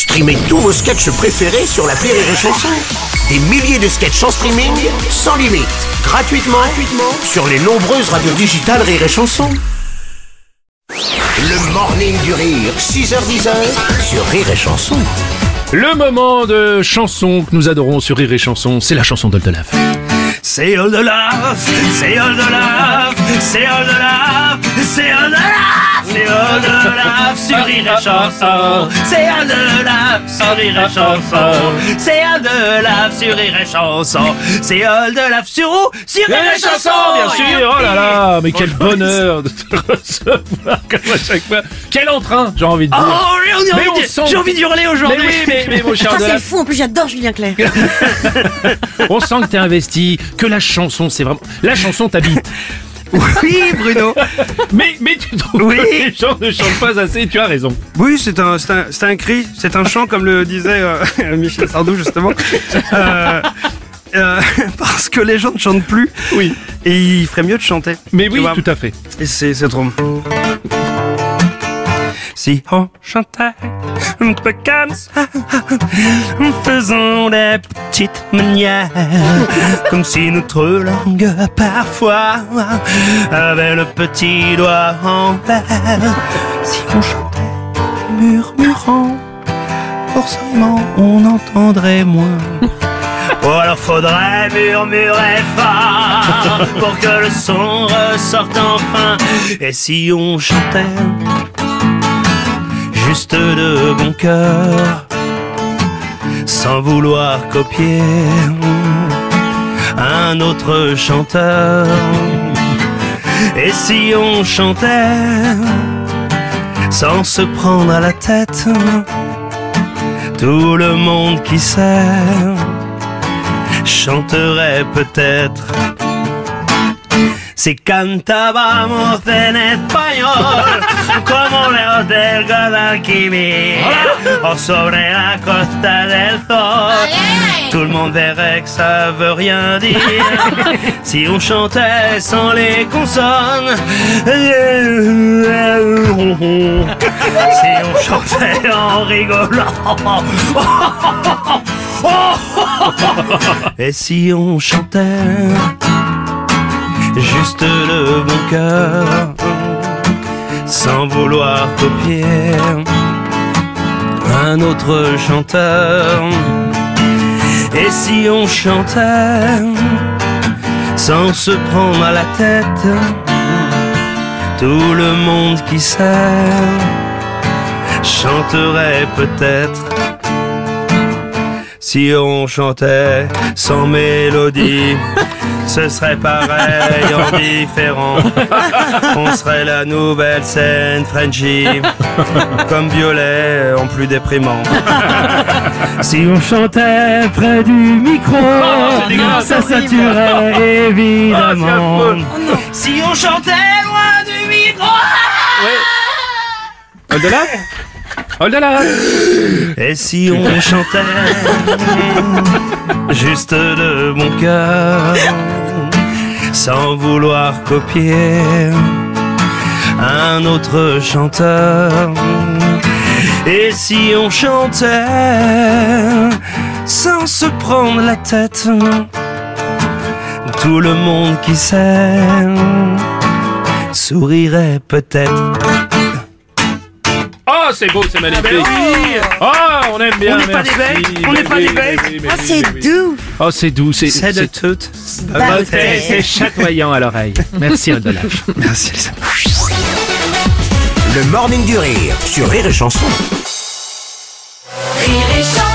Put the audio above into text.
Streamez tous vos sketchs préférés sur la Rire et Chanson. Des milliers de sketchs en streaming, sans limite, gratuitement, gratuitement sur les nombreuses radios digitales Rire et Chanson. Le morning du rire, 6h10 sur Rire et Chanson. Le moment de chanson que nous adorons sur Rire et Chanson, c'est la chanson d'Oldelaf. C'est Oldelaf, c'est Oldelaf, c'est C'est Oldelaf, c'est Oldelaf sur Rire et Chanson. C'est Oldelaf sur Rire et Chanson. C'est Oldelaf sur Rire et Chanson. C'est Oldelaf sur où? Sur Rire et Chanson, bien sûr. Oh là là, mais quel bonheur de te recevoir comme à chaque fois. Quel entrain, j'ai envie de dire. Oh, j'ai envie, Mais on de- sent- j'ai envie d'hurler mais aujourd'hui. oui, mais, mais mon cher c'est fou, en plus j'adore Julien Clerc. on sent que t'es investi, que la chanson, c'est vraiment... La chanson t'habite. Oui, Bruno. Mais, mais tu trouves Oui. que les gens ne chantent pas assez, tu as raison. Oui, c'est un, cri, c'est un chant, comme le disait euh, Michel Sardou, justement. Euh, euh, parce que les gens ne chantent plus. Oui. Et il ferait mieux de chanter. Mais oui, vois. tout à fait. Et c'est, c'est trop. Si on chantait un peu comme ça, en faisant des petites manières, comme si notre langue parfois avait le petit doigt en l'air. Si on chantait murmurant, forcément on entendrait moins. Ou alors faudrait murmurer fort pour que le son ressorte enfin. Et si on chantait juste de bon cœur, sans vouloir copier un autre chanteur. Et si on chantait sans se prendre à la tête, tout le monde qui sait chanterait peut-être. Si cantábamos en español, como lejos del Guadalquivir, o sobre la costa del Sol, tout le monde verrait que ça veut rien dire. Si on chantait sans les consonnes, si on chantait en rigolant, et si on chantait juste le bon cœur, sans vouloir copier un autre chanteur. Et si on chantait sans se prendre à la tête, tout le monde qui sait chanterait peut-être. Si on chantait sans mélodie, ce serait pareil en différent. On serait la nouvelle scène Frenchy, comme Violet en plus déprimant. Si on chantait près du micro, dégueulasse. ça saturerait Ah, c'est évidemment. affreux. Si on chantait loin du micro, Oldelaf Oldelaf Et si on chantait juste de mon cœur, sans vouloir copier un autre chanteur, et si on chantait sans se prendre la tête, tout le monde qui sait sourirait peut-être c'est beau, c'est magnifique. Oh, on aime bien. On n'est pas des bêtes. On n'est ben pas des ben bêtes. Oh, c'est doux. Oh, c'est doux. C'est de tout. C'est chatoyant à l'oreille. Merci, Rodolphe. Merci, les. Le morning du rire sur Rire et Chanson. Rire et Chanson.